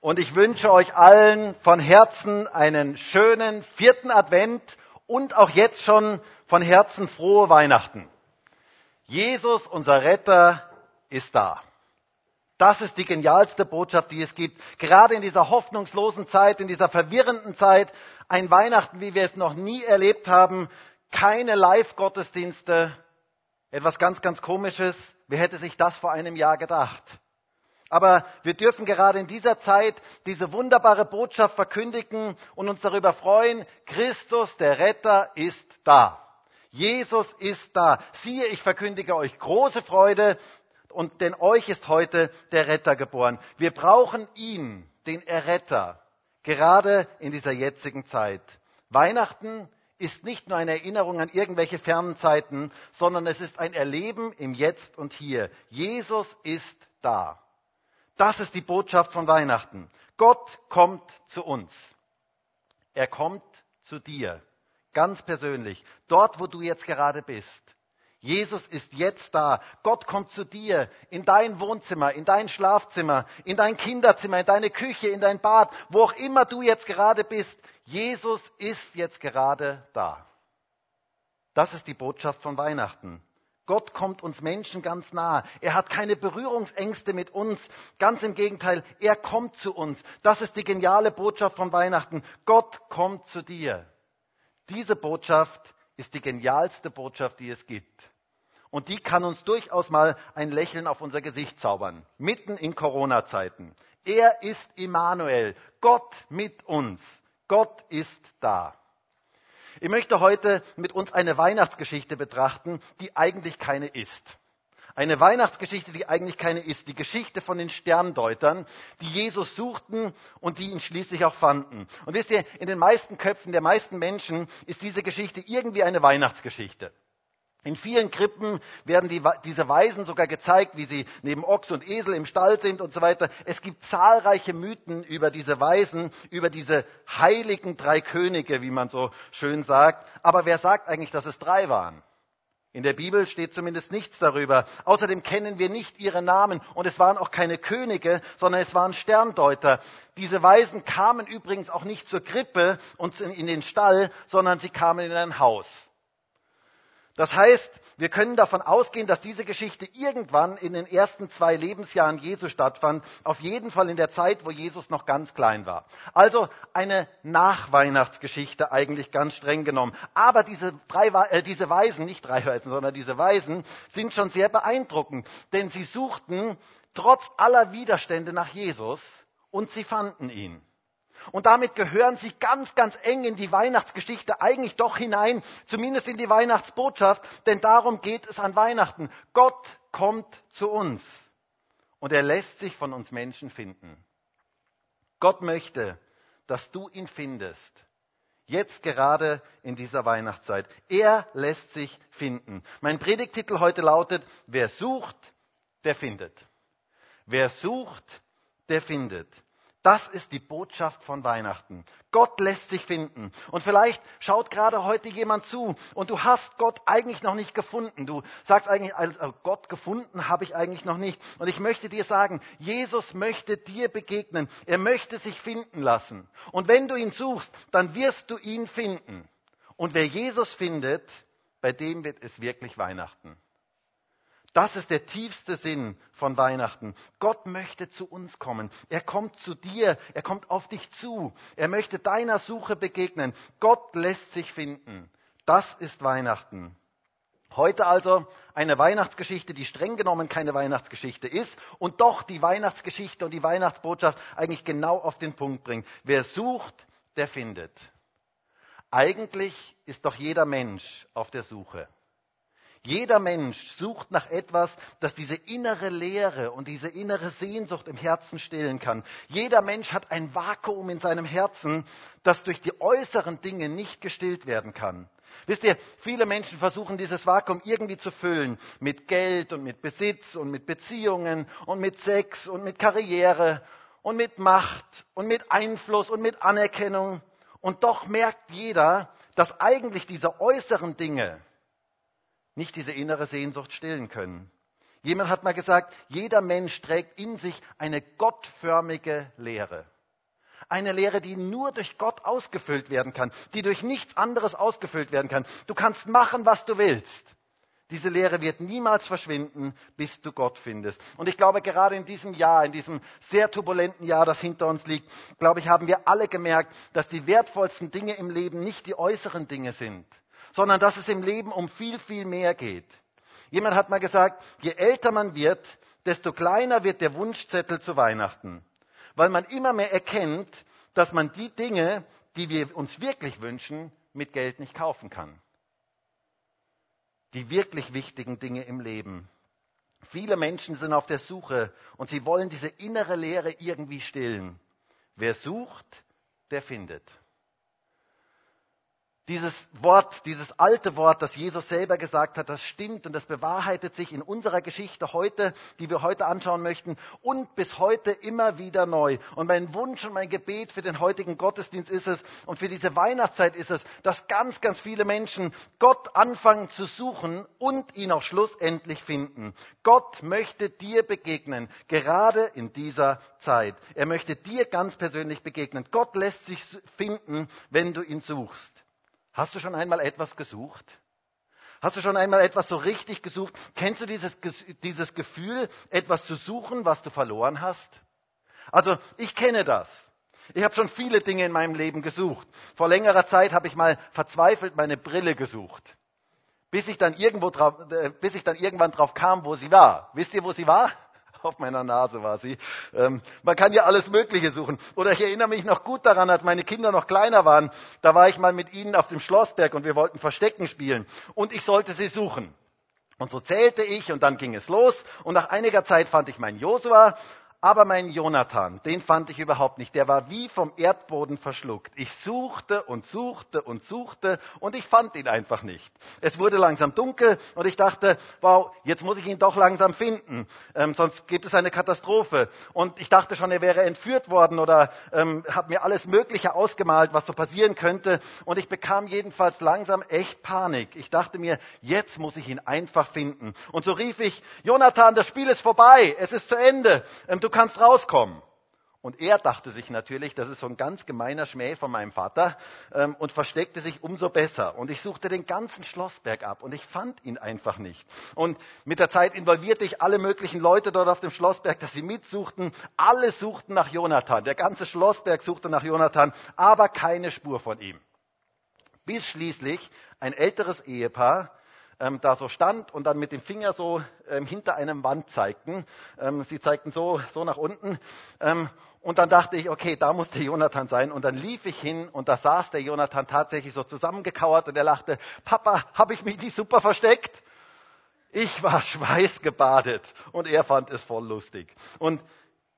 und ich wünsche euch allen von Herzen einen schönen vierten Advent und auch jetzt schon von Herzen frohe Weihnachten. Jesus, unser Retter, ist da. Das ist die genialste Botschaft, die es gibt. Gerade in dieser hoffnungslosen Zeit, in dieser verwirrenden Zeit, ein Weihnachten, wie wir es noch nie erlebt haben, keine Live-Gottesdienste, etwas ganz, ganz Komisches. Wer hätte sich das vor einem Jahr gedacht? Aber wir dürfen gerade in dieser Zeit diese wunderbare Botschaft verkündigen und uns darüber freuen, Christus, der Retter, ist da. Jesus ist da. Siehe, ich verkündige euch große Freude, und denn euch ist heute der Retter geboren. Wir brauchen ihn, den Erretter, gerade in dieser jetzigen Zeit. Weihnachten ist nicht nur eine Erinnerung an irgendwelche fernen Zeiten, sondern es ist ein Erleben im Jetzt und Hier. Jesus ist da. Das ist die Botschaft von Weihnachten. Gott kommt zu uns. Er kommt zu dir, ganz persönlich, dort, wo du jetzt gerade bist. Jesus ist jetzt da. Gott kommt zu dir in dein Wohnzimmer, in dein Schlafzimmer, in dein Kinderzimmer, in deine Küche, in dein Bad, wo auch immer du jetzt gerade bist. Jesus ist jetzt gerade da. Das ist die Botschaft von Weihnachten. Gott kommt uns Menschen ganz nah. Er hat keine Berührungsängste mit uns. Ganz im Gegenteil, er kommt zu uns. Das ist die geniale Botschaft von Weihnachten. Gott kommt zu dir. Diese Botschaft ist die genialste Botschaft, die es gibt. Und die kann uns durchaus mal ein Lächeln auf unser Gesicht zaubern, mitten in Corona-Zeiten. Er ist Immanuel, Gott mit uns. Gott ist da. Ich möchte heute mit uns eine Weihnachtsgeschichte betrachten, die eigentlich keine ist. Eine Weihnachtsgeschichte, die eigentlich keine ist. Die Geschichte von den Sterndeutern, die Jesus suchten und die ihn schließlich auch fanden. Und wisst ihr, in den meisten Köpfen der meisten Menschen ist diese Geschichte irgendwie eine Weihnachtsgeschichte. In vielen Krippen werden die, diese Weisen sogar gezeigt, wie sie neben Ochs und Esel im Stall sind und so weiter. Es gibt zahlreiche Mythen über diese Weisen, über diese heiligen drei Könige, wie man so schön sagt. Aber wer sagt eigentlich, dass es drei waren? In der Bibel steht zumindest nichts darüber. Außerdem kennen wir nicht ihre Namen und es waren auch keine Könige, sondern es waren Sterndeuter. Diese Weisen kamen übrigens auch nicht zur Krippe und in den Stall, sondern sie kamen in ein Haus. Das heißt, wir können davon ausgehen, dass diese Geschichte irgendwann in den ersten zwei Lebensjahren Jesu stattfand, auf jeden Fall in der Zeit, wo Jesus noch ganz klein war. Also eine Nachweihnachtsgeschichte eigentlich ganz streng genommen. Aber diese, drei, äh, diese Weisen, nicht drei Weisen, sondern diese Weisen sind schon sehr beeindruckend, denn sie suchten trotz aller Widerstände nach Jesus und sie fanden ihn. Und damit gehören sie ganz, ganz eng in die Weihnachtsgeschichte eigentlich doch hinein, zumindest in die Weihnachtsbotschaft, denn darum geht es an Weihnachten. Gott kommt zu uns und er lässt sich von uns Menschen finden. Gott möchte, dass du ihn findest. Jetzt gerade in dieser Weihnachtszeit. Er lässt sich finden. Mein Predigtitel heute lautet, wer sucht, der findet. Wer sucht, der findet. Das ist die Botschaft von Weihnachten. Gott lässt sich finden. Und vielleicht schaut gerade heute jemand zu und du hast Gott eigentlich noch nicht gefunden. Du sagst eigentlich, also Gott gefunden habe ich eigentlich noch nicht. Und ich möchte dir sagen, Jesus möchte dir begegnen. Er möchte sich finden lassen. Und wenn du ihn suchst, dann wirst du ihn finden. Und wer Jesus findet, bei dem wird es wirklich Weihnachten. Das ist der tiefste Sinn von Weihnachten. Gott möchte zu uns kommen. Er kommt zu dir. Er kommt auf dich zu. Er möchte deiner Suche begegnen. Gott lässt sich finden. Das ist Weihnachten. Heute also eine Weihnachtsgeschichte, die streng genommen keine Weihnachtsgeschichte ist und doch die Weihnachtsgeschichte und die Weihnachtsbotschaft eigentlich genau auf den Punkt bringt. Wer sucht, der findet. Eigentlich ist doch jeder Mensch auf der Suche. Jeder Mensch sucht nach etwas, das diese innere Leere und diese innere Sehnsucht im Herzen stillen kann. Jeder Mensch hat ein Vakuum in seinem Herzen, das durch die äußeren Dinge nicht gestillt werden kann. Wisst ihr, viele Menschen versuchen dieses Vakuum irgendwie zu füllen mit Geld und mit Besitz und mit Beziehungen und mit Sex und mit Karriere und mit Macht und mit Einfluss und mit Anerkennung. Und doch merkt jeder, dass eigentlich diese äußeren Dinge nicht diese innere Sehnsucht stillen können. Jemand hat mal gesagt, jeder Mensch trägt in sich eine gottförmige Lehre. Eine Lehre, die nur durch Gott ausgefüllt werden kann, die durch nichts anderes ausgefüllt werden kann. Du kannst machen, was du willst. Diese Lehre wird niemals verschwinden, bis du Gott findest. Und ich glaube, gerade in diesem Jahr, in diesem sehr turbulenten Jahr, das hinter uns liegt, glaube ich, haben wir alle gemerkt, dass die wertvollsten Dinge im Leben nicht die äußeren Dinge sind, sondern dass es im Leben um viel, viel mehr geht. Jemand hat mal gesagt, je älter man wird, desto kleiner wird der Wunschzettel zu Weihnachten, weil man immer mehr erkennt, dass man die Dinge, die wir uns wirklich wünschen, mit Geld nicht kaufen kann die wirklich wichtigen Dinge im Leben. Viele Menschen sind auf der Suche und sie wollen diese innere Leere irgendwie stillen. Wer sucht, der findet. Dieses Wort, dieses alte Wort, das Jesus selber gesagt hat, das stimmt und das bewahrheitet sich in unserer Geschichte heute, die wir heute anschauen möchten und bis heute immer wieder neu. Und mein Wunsch und mein Gebet für den heutigen Gottesdienst ist es und für diese Weihnachtszeit ist es, dass ganz, ganz viele Menschen Gott anfangen zu suchen und ihn auch schlussendlich finden. Gott möchte dir begegnen, gerade in dieser Zeit. Er möchte dir ganz persönlich begegnen. Gott lässt sich finden, wenn du ihn suchst. Hast du schon einmal etwas gesucht? Hast du schon einmal etwas so richtig gesucht? Kennst du dieses, dieses Gefühl, etwas zu suchen, was du verloren hast? Also ich kenne das. Ich habe schon viele Dinge in meinem Leben gesucht. Vor längerer Zeit habe ich mal verzweifelt meine Brille gesucht, bis ich dann, irgendwo drauf, äh, bis ich dann irgendwann drauf kam, wo sie war. Wisst ihr, wo sie war? Auf meiner Nase war sie. Ähm, man kann ja alles Mögliche suchen. Oder ich erinnere mich noch gut daran, als meine Kinder noch kleiner waren. Da war ich mal mit ihnen auf dem Schlossberg und wir wollten Verstecken spielen. Und ich sollte sie suchen. Und so zählte ich und dann ging es los. Und nach einiger Zeit fand ich meinen Josua aber mein Jonathan, den fand ich überhaupt nicht. Der war wie vom Erdboden verschluckt. Ich suchte und suchte und suchte und ich fand ihn einfach nicht. Es wurde langsam dunkel und ich dachte, wow, jetzt muss ich ihn doch langsam finden, ähm, sonst gibt es eine Katastrophe. Und ich dachte schon, er wäre entführt worden oder ähm, habe mir alles Mögliche ausgemalt, was so passieren könnte. Und ich bekam jedenfalls langsam echt Panik. Ich dachte mir, jetzt muss ich ihn einfach finden. Und so rief ich, Jonathan, das Spiel ist vorbei, es ist zu Ende. Ähm, du kannst rauskommen. Und er dachte sich natürlich, das ist so ein ganz gemeiner Schmäh von meinem Vater ähm, und versteckte sich umso besser. Und ich suchte den ganzen Schlossberg ab und ich fand ihn einfach nicht. Und mit der Zeit involvierte ich alle möglichen Leute dort auf dem Schlossberg, dass sie mitsuchten. Alle suchten nach Jonathan. Der ganze Schlossberg suchte nach Jonathan, aber keine Spur von ihm. Bis schließlich ein älteres Ehepaar ähm, da so stand und dann mit dem Finger so ähm, hinter einem Wand zeigten. Ähm, sie zeigten so, so nach unten. Ähm, und dann dachte ich, okay, da muss der Jonathan sein. Und dann lief ich hin und da saß der Jonathan tatsächlich so zusammengekauert und er lachte, Papa, habe ich mich nicht super versteckt? Ich war schweißgebadet und er fand es voll lustig. Und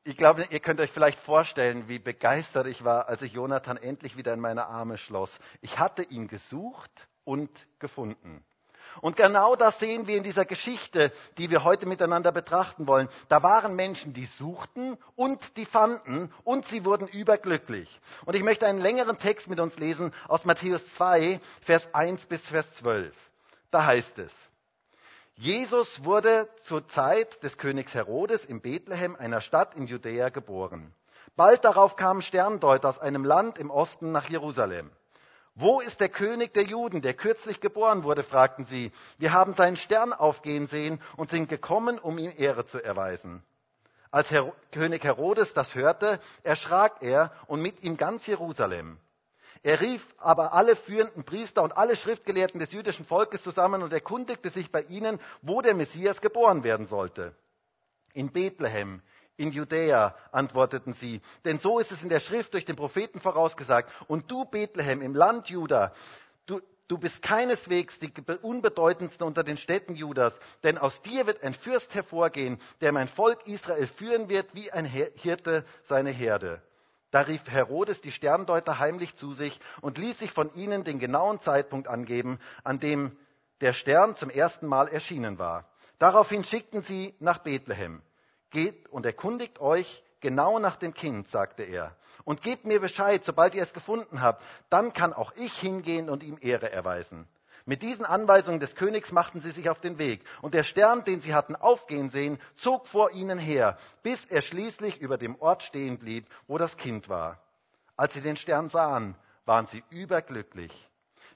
ich glaube, ihr könnt euch vielleicht vorstellen, wie begeistert ich war, als ich Jonathan endlich wieder in meine Arme schloss. Ich hatte ihn gesucht und gefunden. Und genau das sehen wir in dieser Geschichte, die wir heute miteinander betrachten wollen. Da waren Menschen, die suchten und die fanden und sie wurden überglücklich. Und ich möchte einen längeren Text mit uns lesen aus Matthäus 2, Vers 1 bis Vers 12. Da heißt es, Jesus wurde zur Zeit des Königs Herodes in Bethlehem, einer Stadt in Judäa, geboren. Bald darauf kamen Sterndeuter aus einem Land im Osten nach Jerusalem. Wo ist der König der Juden, der kürzlich geboren wurde? fragten sie. Wir haben seinen Stern aufgehen sehen und sind gekommen, um ihm Ehre zu erweisen. Als Her König Herodes das hörte, erschrak er und mit ihm ganz Jerusalem. Er rief aber alle führenden Priester und alle Schriftgelehrten des jüdischen Volkes zusammen und erkundigte sich bei ihnen, wo der Messias geboren werden sollte. In Bethlehem, in Judäa, antworteten sie. Denn so ist es in der Schrift durch den Propheten vorausgesagt. Und du, Bethlehem, im Land Juda, du, du bist keineswegs die unbedeutendste unter den Städten Judas, denn aus dir wird ein Fürst hervorgehen, der mein Volk Israel führen wird wie ein Hirte seine Herde. Da rief Herodes die Sterndeuter heimlich zu sich und ließ sich von ihnen den genauen Zeitpunkt angeben, an dem der Stern zum ersten Mal erschienen war. Daraufhin schickten sie nach Bethlehem. Geht und erkundigt euch genau nach dem Kind, sagte er, und gebt mir Bescheid, sobald ihr es gefunden habt. Dann kann auch ich hingehen und ihm Ehre erweisen. Mit diesen Anweisungen des Königs machten sie sich auf den Weg. Und der Stern, den sie hatten aufgehen sehen, zog vor ihnen her, bis er schließlich über dem Ort stehen blieb, wo das Kind war. Als sie den Stern sahen, waren sie überglücklich.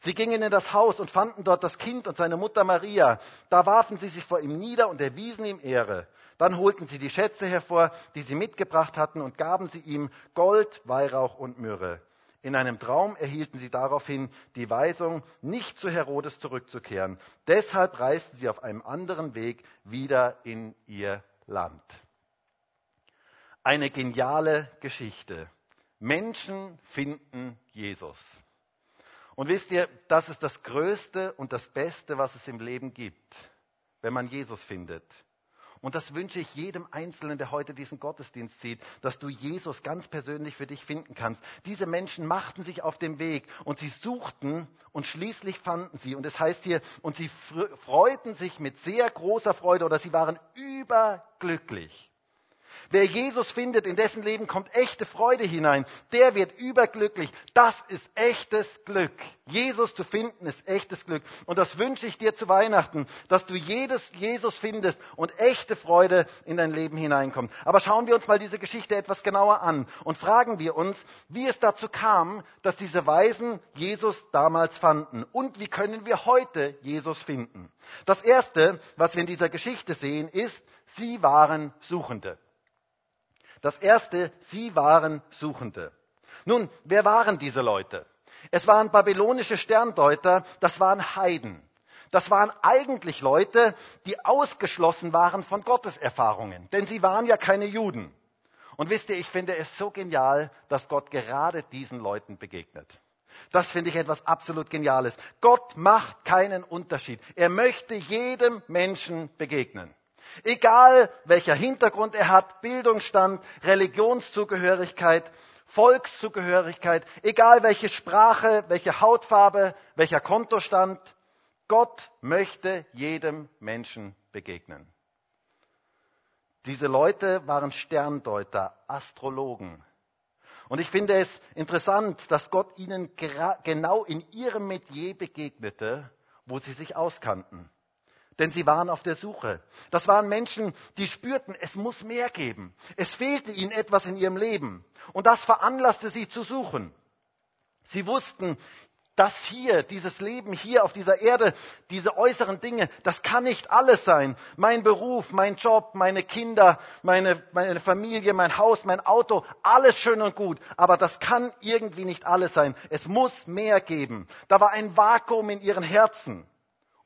Sie gingen in das Haus und fanden dort das Kind und seine Mutter Maria. Da warfen sie sich vor ihm nieder und erwiesen ihm Ehre. Dann holten sie die Schätze hervor, die sie mitgebracht hatten, und gaben sie ihm Gold, Weihrauch und Myrrhe. In einem Traum erhielten sie daraufhin die Weisung, nicht zu Herodes zurückzukehren. Deshalb reisten sie auf einem anderen Weg wieder in ihr Land. Eine geniale Geschichte. Menschen finden Jesus. Und wisst ihr, das ist das Größte und das Beste, was es im Leben gibt, wenn man Jesus findet. Und das wünsche ich jedem Einzelnen, der heute diesen Gottesdienst sieht, dass du Jesus ganz persönlich für dich finden kannst. Diese Menschen machten sich auf den Weg und sie suchten und schließlich fanden sie. Und es heißt hier, und sie freuten sich mit sehr großer Freude oder sie waren überglücklich. Wer Jesus findet, in dessen Leben kommt echte Freude hinein, der wird überglücklich. Das ist echtes Glück. Jesus zu finden ist echtes Glück. Und das wünsche ich dir zu Weihnachten, dass du jedes Jesus findest und echte Freude in dein Leben hineinkommt. Aber schauen wir uns mal diese Geschichte etwas genauer an und fragen wir uns, wie es dazu kam, dass diese Weisen Jesus damals fanden und wie können wir heute Jesus finden. Das Erste, was wir in dieser Geschichte sehen, ist, sie waren Suchende. Das erste, sie waren Suchende. Nun, wer waren diese Leute? Es waren babylonische Sterndeuter, das waren Heiden. Das waren eigentlich Leute, die ausgeschlossen waren von Gotteserfahrungen, denn sie waren ja keine Juden. Und wisst ihr, ich finde es so genial, dass Gott gerade diesen Leuten begegnet. Das finde ich etwas absolut Geniales. Gott macht keinen Unterschied. Er möchte jedem Menschen begegnen. Egal welcher Hintergrund er hat, Bildungsstand, Religionszugehörigkeit, Volkszugehörigkeit, egal welche Sprache, welche Hautfarbe, welcher Kontostand, Gott möchte jedem Menschen begegnen. Diese Leute waren Sterndeuter, Astrologen. Und ich finde es interessant, dass Gott ihnen genau in ihrem Metier begegnete, wo sie sich auskannten denn sie waren auf der Suche. Das waren Menschen, die spürten, es muss mehr geben. Es fehlte ihnen etwas in ihrem Leben. Und das veranlasste sie zu suchen. Sie wussten, das hier, dieses Leben hier auf dieser Erde, diese äußeren Dinge, das kann nicht alles sein. Mein Beruf, mein Job, meine Kinder, meine, meine Familie, mein Haus, mein Auto, alles schön und gut. Aber das kann irgendwie nicht alles sein. Es muss mehr geben. Da war ein Vakuum in ihren Herzen.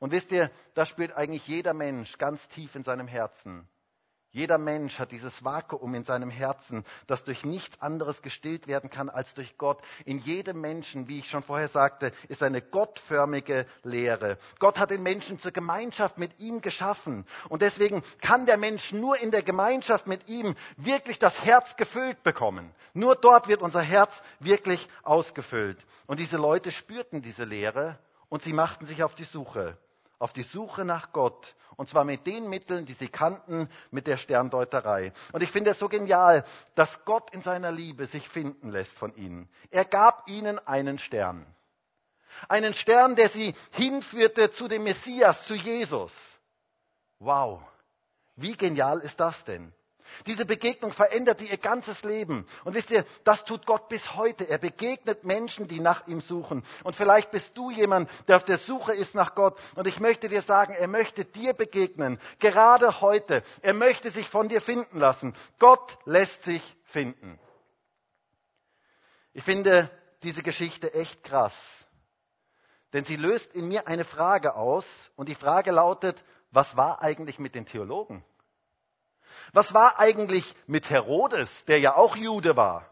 Und wisst ihr, das spürt eigentlich jeder Mensch ganz tief in seinem Herzen. Jeder Mensch hat dieses Vakuum in seinem Herzen, das durch nichts anderes gestillt werden kann als durch Gott. In jedem Menschen, wie ich schon vorher sagte, ist eine gottförmige Lehre. Gott hat den Menschen zur Gemeinschaft mit ihm geschaffen. Und deswegen kann der Mensch nur in der Gemeinschaft mit ihm wirklich das Herz gefüllt bekommen. Nur dort wird unser Herz wirklich ausgefüllt. Und diese Leute spürten diese Lehre und sie machten sich auf die Suche auf die Suche nach Gott. Und zwar mit den Mitteln, die sie kannten, mit der Sterndeuterei. Und ich finde es so genial, dass Gott in seiner Liebe sich finden lässt von ihnen. Er gab ihnen einen Stern. Einen Stern, der sie hinführte zu dem Messias, zu Jesus. Wow. Wie genial ist das denn? Diese Begegnung veränderte ihr ganzes Leben. Und wisst ihr, das tut Gott bis heute. Er begegnet Menschen, die nach ihm suchen. Und vielleicht bist du jemand, der auf der Suche ist nach Gott. Und ich möchte dir sagen, er möchte dir begegnen. Gerade heute. Er möchte sich von dir finden lassen. Gott lässt sich finden. Ich finde diese Geschichte echt krass. Denn sie löst in mir eine Frage aus. Und die Frage lautet, was war eigentlich mit den Theologen? Was war eigentlich mit Herodes, der ja auch Jude war?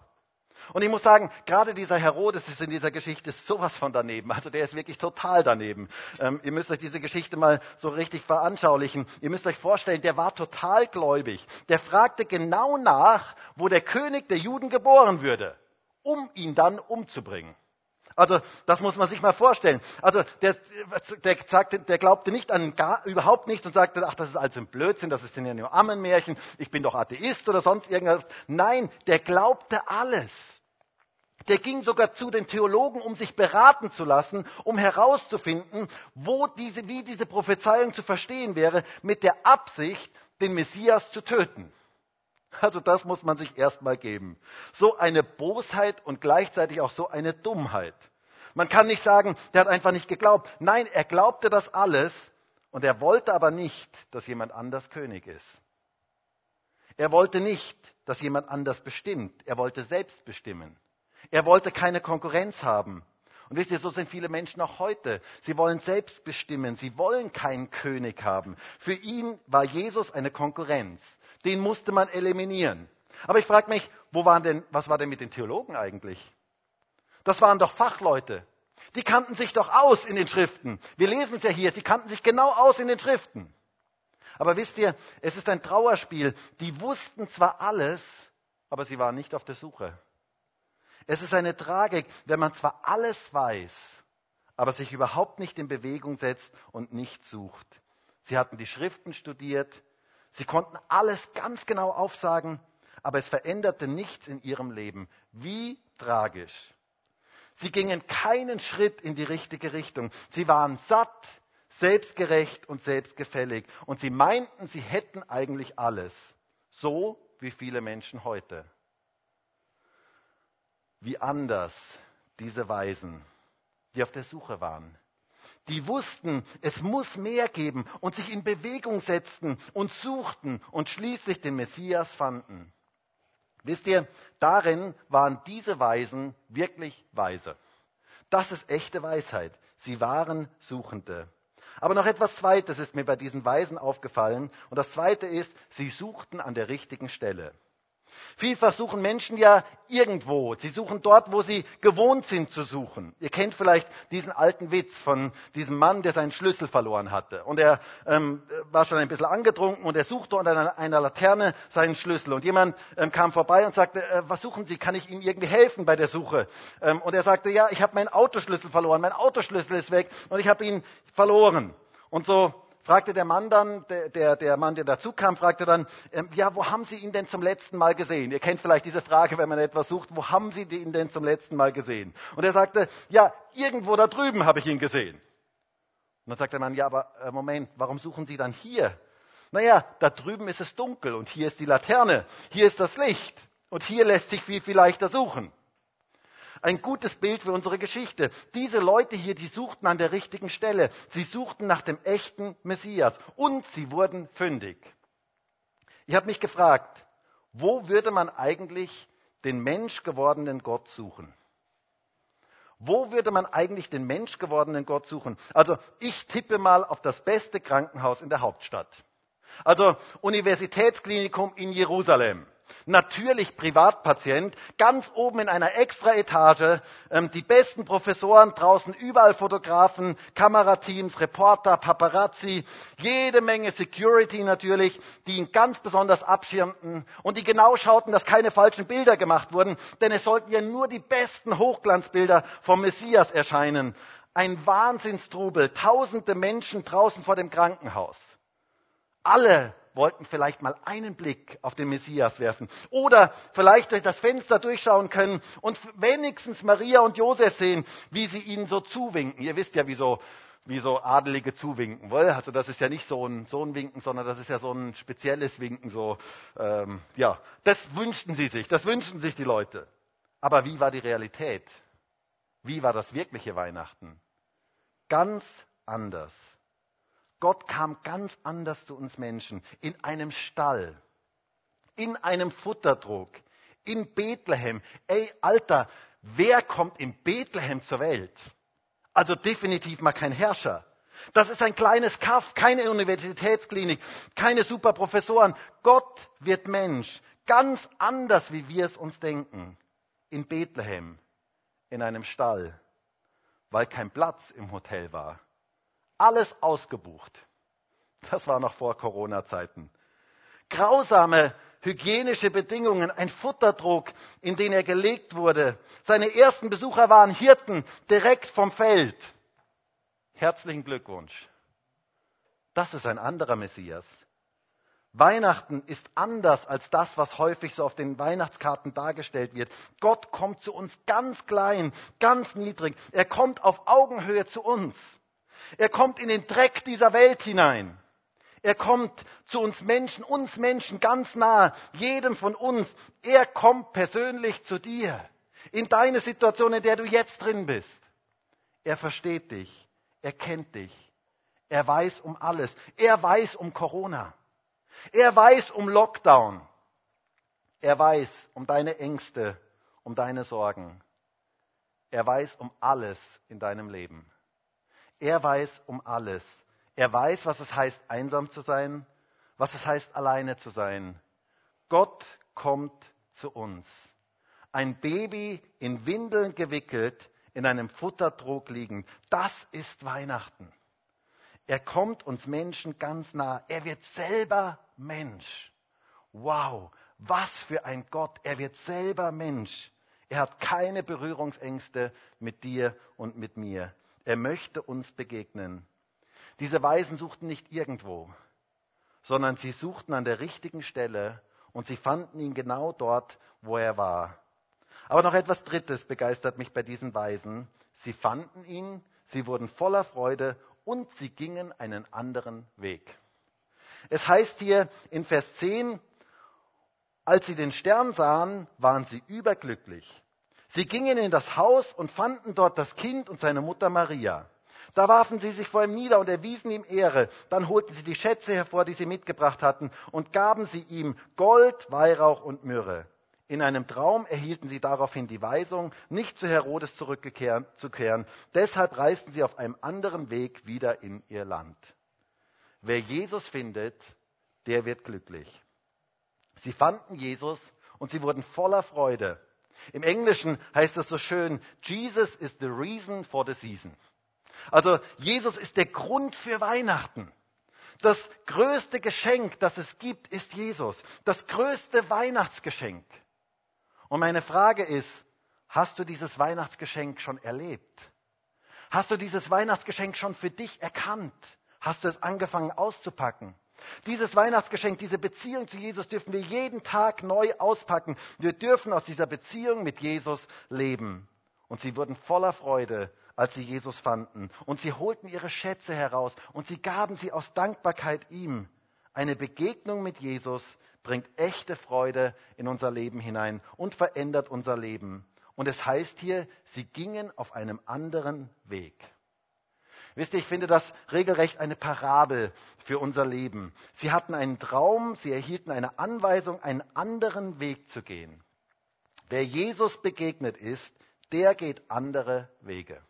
Und ich muss sagen, gerade dieser Herodes ist in dieser Geschichte sowas von daneben. Also der ist wirklich total daneben. Ähm, ihr müsst euch diese Geschichte mal so richtig veranschaulichen. Ihr müsst euch vorstellen, der war total gläubig. Der fragte genau nach, wo der König der Juden geboren würde, um ihn dann umzubringen. Also das muss man sich mal vorstellen. Also der, der, sagte, der glaubte nicht an gar, überhaupt nichts und sagte, ach, das ist alles ein Blödsinn, das ist ja nur Ammenmärchen, ich bin doch Atheist oder sonst irgendwas. Nein, der glaubte alles. Der ging sogar zu den Theologen, um sich beraten zu lassen, um herauszufinden, wo diese, wie diese Prophezeiung zu verstehen wäre, mit der Absicht, den Messias zu töten. Also das muss man sich erstmal geben. So eine Bosheit und gleichzeitig auch so eine Dummheit. Man kann nicht sagen, der hat einfach nicht geglaubt. Nein, er glaubte das alles und er wollte aber nicht, dass jemand anders König ist. Er wollte nicht, dass jemand anders bestimmt. Er wollte selbst bestimmen. Er wollte keine Konkurrenz haben. Und wisst ihr, so sind viele Menschen auch heute. Sie wollen selbst bestimmen. Sie wollen keinen König haben. Für ihn war Jesus eine Konkurrenz. Den musste man eliminieren. Aber ich frage mich, wo waren denn, was war denn mit den Theologen eigentlich? Das waren doch Fachleute. Die kannten sich doch aus in den Schriften. Wir lesen es ja hier, sie kannten sich genau aus in den Schriften. Aber wisst ihr, es ist ein Trauerspiel. Die wussten zwar alles, aber sie waren nicht auf der Suche. Es ist eine Tragik, wenn man zwar alles weiß, aber sich überhaupt nicht in Bewegung setzt und nicht sucht. Sie hatten die Schriften studiert, sie konnten alles ganz genau aufsagen, aber es veränderte nichts in ihrem Leben. Wie tragisch. Sie gingen keinen Schritt in die richtige Richtung. Sie waren satt, selbstgerecht und selbstgefällig. Und sie meinten, sie hätten eigentlich alles. So wie viele Menschen heute. Wie anders diese Weisen, die auf der Suche waren. Die wussten, es muss mehr geben und sich in Bewegung setzten und suchten und schließlich den Messias fanden. Wisst ihr, darin waren diese Weisen wirklich weise. Das ist echte Weisheit. Sie waren Suchende. Aber noch etwas Zweites ist mir bei diesen Weisen aufgefallen. Und das Zweite ist, sie suchten an der richtigen Stelle. Vielfach suchen Menschen ja irgendwo. Sie suchen dort, wo sie gewohnt sind zu suchen. Ihr kennt vielleicht diesen alten Witz von diesem Mann, der seinen Schlüssel verloren hatte. Und er ähm, war schon ein bisschen angetrunken und er suchte unter einer, einer Laterne seinen Schlüssel. Und jemand ähm, kam vorbei und sagte, äh, was suchen Sie? Kann ich Ihnen irgendwie helfen bei der Suche? Ähm, und er sagte, ja, ich habe meinen Autoschlüssel verloren. Mein Autoschlüssel ist weg und ich habe ihn verloren. Und so fragte der Mann dann, der, der, der Mann, der dazu kam, fragte dann, ähm, ja, wo haben Sie ihn denn zum letzten Mal gesehen? Ihr kennt vielleicht diese Frage, wenn man etwas sucht, wo haben Sie ihn denn zum letzten Mal gesehen? Und er sagte, ja, irgendwo da drüben habe ich ihn gesehen. Und dann sagt der Mann, ja, aber äh, Moment, warum suchen Sie dann hier? Naja, da drüben ist es dunkel und hier ist die Laterne, hier ist das Licht und hier lässt sich viel, viel leichter suchen. Ein gutes Bild für unsere Geschichte. Diese Leute hier, die suchten an der richtigen Stelle. Sie suchten nach dem echten Messias und sie wurden fündig. Ich habe mich gefragt, wo würde man eigentlich den menschgewordenen Gott suchen? Wo würde man eigentlich den menschgewordenen Gott suchen? Also ich tippe mal auf das beste Krankenhaus in der Hauptstadt. Also Universitätsklinikum in Jerusalem natürlich Privatpatient, ganz oben in einer extra Etage, ähm, die besten Professoren draußen, überall Fotografen, Kamerateams, Reporter, Paparazzi, jede Menge Security natürlich, die ihn ganz besonders abschirmten und die genau schauten, dass keine falschen Bilder gemacht wurden, denn es sollten ja nur die besten Hochglanzbilder vom Messias erscheinen. Ein Wahnsinnstrubel, tausende Menschen draußen vor dem Krankenhaus. Alle wollten vielleicht mal einen Blick auf den Messias werfen oder vielleicht durch das Fenster durchschauen können und wenigstens Maria und Josef sehen, wie sie ihnen so zuwinken. Ihr wisst ja, wie so, wie so Adelige zuwinken. Wohl? Also das ist ja nicht so ein, so ein Winken, sondern das ist ja so ein spezielles Winken. So, ähm, ja, das wünschten sie sich, das wünschten sich die Leute. Aber wie war die Realität? Wie war das wirkliche Weihnachten? Ganz anders. Gott kam ganz anders zu uns Menschen. In einem Stall, in einem Futterdruck, in Bethlehem. Ey, Alter, wer kommt in Bethlehem zur Welt? Also definitiv mal kein Herrscher. Das ist ein kleines Kaff, keine Universitätsklinik, keine Superprofessoren. Gott wird Mensch, ganz anders, wie wir es uns denken. In Bethlehem, in einem Stall, weil kein Platz im Hotel war. Alles ausgebucht. Das war noch vor Corona-Zeiten. Grausame hygienische Bedingungen, ein Futterdruck, in den er gelegt wurde. Seine ersten Besucher waren Hirten direkt vom Feld. Herzlichen Glückwunsch. Das ist ein anderer Messias. Weihnachten ist anders als das, was häufig so auf den Weihnachtskarten dargestellt wird. Gott kommt zu uns ganz klein, ganz niedrig. Er kommt auf Augenhöhe zu uns. Er kommt in den Dreck dieser Welt hinein. Er kommt zu uns Menschen, uns Menschen ganz nah, jedem von uns. Er kommt persönlich zu dir, in deine Situation, in der du jetzt drin bist. Er versteht dich, er kennt dich, er weiß um alles, er weiß um Corona. Er weiß um Lockdown. Er weiß um deine Ängste, um deine Sorgen. Er weiß um alles in deinem Leben. Er weiß um alles. Er weiß, was es heißt, einsam zu sein, was es heißt, alleine zu sein. Gott kommt zu uns. Ein Baby in Windeln gewickelt, in einem Futtertrog liegend. Das ist Weihnachten. Er kommt uns Menschen ganz nah. Er wird selber Mensch. Wow, was für ein Gott. Er wird selber Mensch. Er hat keine Berührungsängste mit dir und mit mir. Er möchte uns begegnen. Diese Weisen suchten nicht irgendwo, sondern sie suchten an der richtigen Stelle und sie fanden ihn genau dort, wo er war. Aber noch etwas Drittes begeistert mich bei diesen Weisen. Sie fanden ihn, sie wurden voller Freude und sie gingen einen anderen Weg. Es heißt hier in Vers 10, als sie den Stern sahen, waren sie überglücklich. Sie gingen in das Haus und fanden dort das Kind und seine Mutter Maria. Da warfen sie sich vor ihm nieder und erwiesen ihm Ehre. Dann holten sie die Schätze hervor, die sie mitgebracht hatten, und gaben sie ihm Gold, Weihrauch und Myrrhe. In einem Traum erhielten sie daraufhin die Weisung, nicht zu Herodes zurückzukehren. Deshalb reisten sie auf einem anderen Weg wieder in ihr Land. Wer Jesus findet, der wird glücklich. Sie fanden Jesus und sie wurden voller Freude. Im Englischen heißt es so schön, Jesus is the reason for the season. Also Jesus ist der Grund für Weihnachten. Das größte Geschenk, das es gibt, ist Jesus. Das größte Weihnachtsgeschenk. Und meine Frage ist, hast du dieses Weihnachtsgeschenk schon erlebt? Hast du dieses Weihnachtsgeschenk schon für dich erkannt? Hast du es angefangen auszupacken? Dieses Weihnachtsgeschenk, diese Beziehung zu Jesus dürfen wir jeden Tag neu auspacken. Wir dürfen aus dieser Beziehung mit Jesus leben. Und sie wurden voller Freude, als sie Jesus fanden. Und sie holten ihre Schätze heraus und sie gaben sie aus Dankbarkeit ihm. Eine Begegnung mit Jesus bringt echte Freude in unser Leben hinein und verändert unser Leben. Und es heißt hier, sie gingen auf einem anderen Weg. Wisst ihr, ich finde das regelrecht eine Parabel für unser Leben. Sie hatten einen Traum, sie erhielten eine Anweisung, einen anderen Weg zu gehen. Wer Jesus begegnet ist, der geht andere Wege.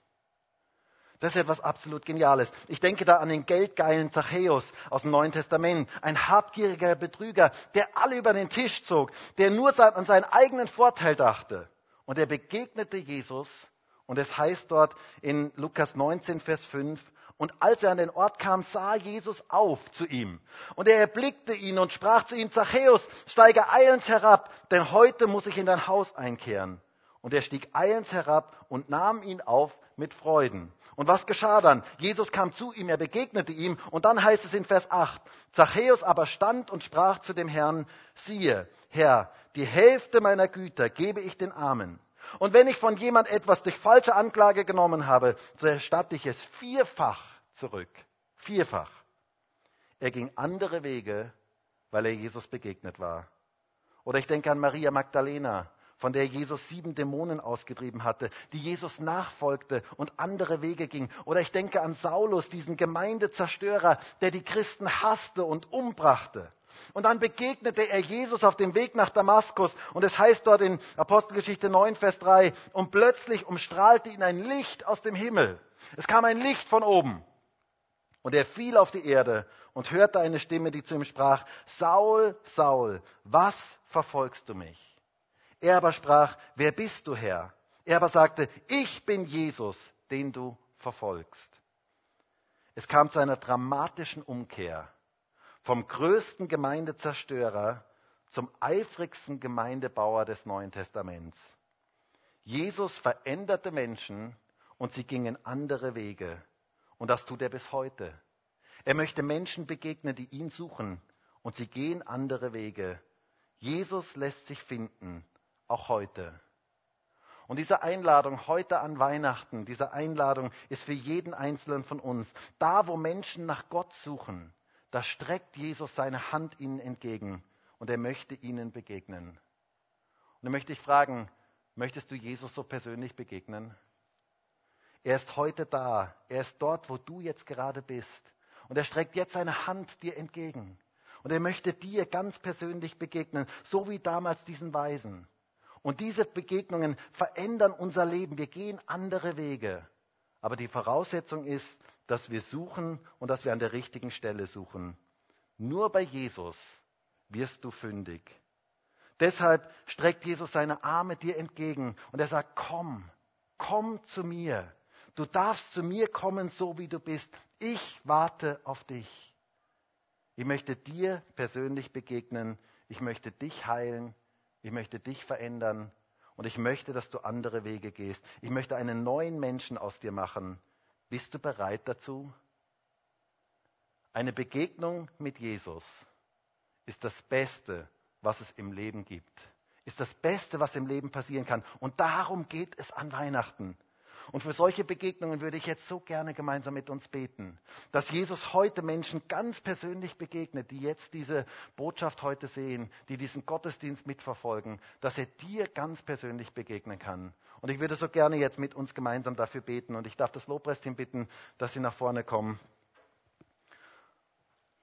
Das ist etwas absolut Geniales. Ich denke da an den geldgeilen Zachäus aus dem Neuen Testament. Ein habgieriger Betrüger, der alle über den Tisch zog, der nur an seinen eigenen Vorteil dachte. Und er begegnete Jesus. Und es heißt dort in Lukas 19, Vers 5, und als er an den Ort kam, sah Jesus auf zu ihm. Und er erblickte ihn und sprach zu ihm, Zachäus, steige eilends herab, denn heute muss ich in dein Haus einkehren. Und er stieg eilends herab und nahm ihn auf mit Freuden. Und was geschah dann? Jesus kam zu ihm, er begegnete ihm und dann heißt es in Vers 8, Zachäus aber stand und sprach zu dem Herrn, siehe, Herr, die Hälfte meiner Güter gebe ich den Armen. Und wenn ich von jemand etwas durch falsche Anklage genommen habe, so erstatte ich es vierfach zurück. Vierfach. Er ging andere Wege, weil er Jesus begegnet war. Oder ich denke an Maria Magdalena, von der Jesus sieben Dämonen ausgetrieben hatte, die Jesus nachfolgte und andere Wege ging. Oder ich denke an Saulus, diesen Gemeindezerstörer, der die Christen hasste und umbrachte. Und dann begegnete er Jesus auf dem Weg nach Damaskus. Und es heißt dort in Apostelgeschichte 9, Vers 3, und plötzlich umstrahlte ihn ein Licht aus dem Himmel. Es kam ein Licht von oben. Und er fiel auf die Erde und hörte eine Stimme, die zu ihm sprach, Saul, Saul, was verfolgst du mich? Er aber sprach, wer bist du, Herr? Er aber sagte, ich bin Jesus, den du verfolgst. Es kam zu einer dramatischen Umkehr vom größten Gemeindezerstörer zum eifrigsten Gemeindebauer des Neuen Testaments. Jesus veränderte Menschen und sie gingen andere Wege. Und das tut er bis heute. Er möchte Menschen begegnen, die ihn suchen und sie gehen andere Wege. Jesus lässt sich finden, auch heute. Und diese Einladung heute an Weihnachten, diese Einladung ist für jeden Einzelnen von uns. Da, wo Menschen nach Gott suchen, da streckt Jesus seine Hand ihnen entgegen und er möchte ihnen begegnen. Und dann möchte ich fragen, möchtest du Jesus so persönlich begegnen? Er ist heute da. Er ist dort, wo du jetzt gerade bist. Und er streckt jetzt seine Hand dir entgegen. Und er möchte dir ganz persönlich begegnen, so wie damals diesen Weisen. Und diese Begegnungen verändern unser Leben. Wir gehen andere Wege. Aber die Voraussetzung ist, dass wir suchen und dass wir an der richtigen Stelle suchen. Nur bei Jesus wirst du fündig. Deshalb streckt Jesus seine Arme dir entgegen und er sagt, komm, komm zu mir. Du darfst zu mir kommen, so wie du bist. Ich warte auf dich. Ich möchte dir persönlich begegnen. Ich möchte dich heilen. Ich möchte dich verändern. Und ich möchte, dass du andere Wege gehst. Ich möchte einen neuen Menschen aus dir machen. Bist du bereit dazu? Eine Begegnung mit Jesus ist das Beste, was es im Leben gibt. Ist das Beste, was im Leben passieren kann. Und darum geht es an Weihnachten. Und für solche Begegnungen würde ich jetzt so gerne gemeinsam mit uns beten, dass Jesus heute Menschen ganz persönlich begegnet, die jetzt diese Botschaft heute sehen, die diesen Gottesdienst mitverfolgen, dass er dir ganz persönlich begegnen kann. Und ich würde so gerne jetzt mit uns gemeinsam dafür beten. Und ich darf das Lobpreisteam bitten, dass sie nach vorne kommen.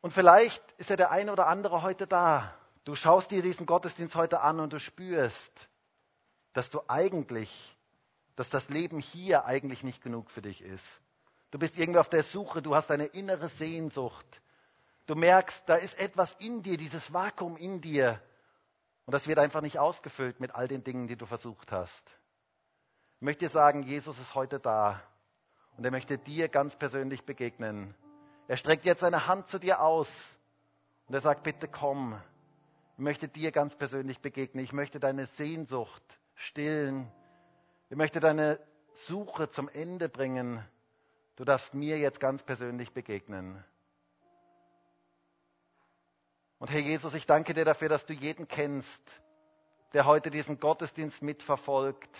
Und vielleicht ist ja der eine oder andere heute da. Du schaust dir diesen Gottesdienst heute an und du spürst, dass du eigentlich dass das Leben hier eigentlich nicht genug für dich ist. Du bist irgendwie auf der Suche, du hast eine innere Sehnsucht. Du merkst, da ist etwas in dir, dieses Vakuum in dir. Und das wird einfach nicht ausgefüllt mit all den Dingen, die du versucht hast. Ich möchte dir sagen, Jesus ist heute da. Und er möchte dir ganz persönlich begegnen. Er streckt jetzt seine Hand zu dir aus. Und er sagt, bitte komm. Ich möchte dir ganz persönlich begegnen. Ich möchte deine Sehnsucht stillen. Ich möchte deine Suche zum Ende bringen. Du darfst mir jetzt ganz persönlich begegnen. Und Herr Jesus, ich danke dir dafür, dass du jeden kennst, der heute diesen Gottesdienst mitverfolgt.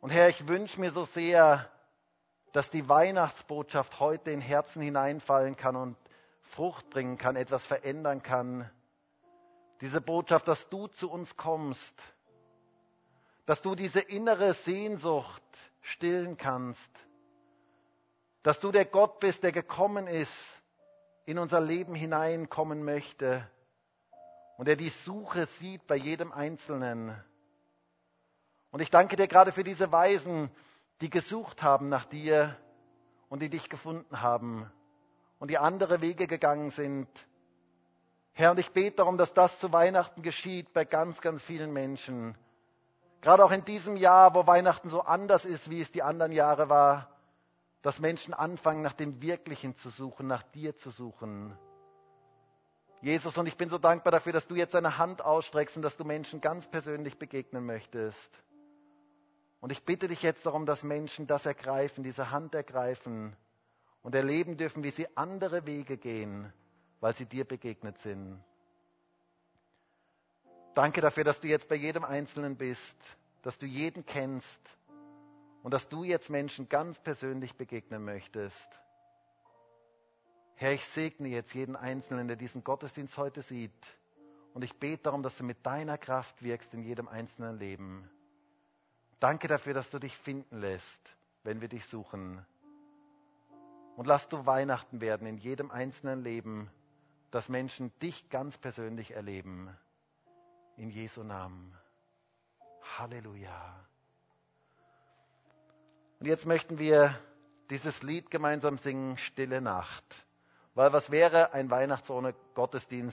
Und Herr, ich wünsche mir so sehr, dass die Weihnachtsbotschaft heute in Herzen hineinfallen kann und Frucht bringen kann, etwas verändern kann. Diese Botschaft, dass du zu uns kommst dass du diese innere Sehnsucht stillen kannst, dass du der Gott bist, der gekommen ist, in unser Leben hineinkommen möchte und der die Suche sieht bei jedem Einzelnen. Und ich danke dir gerade für diese Weisen, die gesucht haben nach dir und die dich gefunden haben und die andere Wege gegangen sind. Herr, und ich bete darum, dass das zu Weihnachten geschieht bei ganz, ganz vielen Menschen Gerade auch in diesem Jahr, wo Weihnachten so anders ist, wie es die anderen Jahre war, dass Menschen anfangen, nach dem Wirklichen zu suchen, nach dir zu suchen. Jesus, und ich bin so dankbar dafür, dass du jetzt deine Hand ausstreckst und dass du Menschen ganz persönlich begegnen möchtest. Und ich bitte dich jetzt darum, dass Menschen das ergreifen, diese Hand ergreifen und erleben dürfen, wie sie andere Wege gehen, weil sie dir begegnet sind. Danke dafür, dass du jetzt bei jedem Einzelnen bist, dass du jeden kennst und dass du jetzt Menschen ganz persönlich begegnen möchtest. Herr, ich segne jetzt jeden Einzelnen, der diesen Gottesdienst heute sieht. Und ich bete darum, dass du mit deiner Kraft wirkst in jedem einzelnen Leben. Danke dafür, dass du dich finden lässt, wenn wir dich suchen. Und lass du Weihnachten werden in jedem einzelnen Leben, dass Menschen dich ganz persönlich erleben. In Jesu Namen. Halleluja. Und jetzt möchten wir dieses Lied gemeinsam singen, Stille Nacht. Weil was wäre ein Weihnachts ohne Gottesdienst?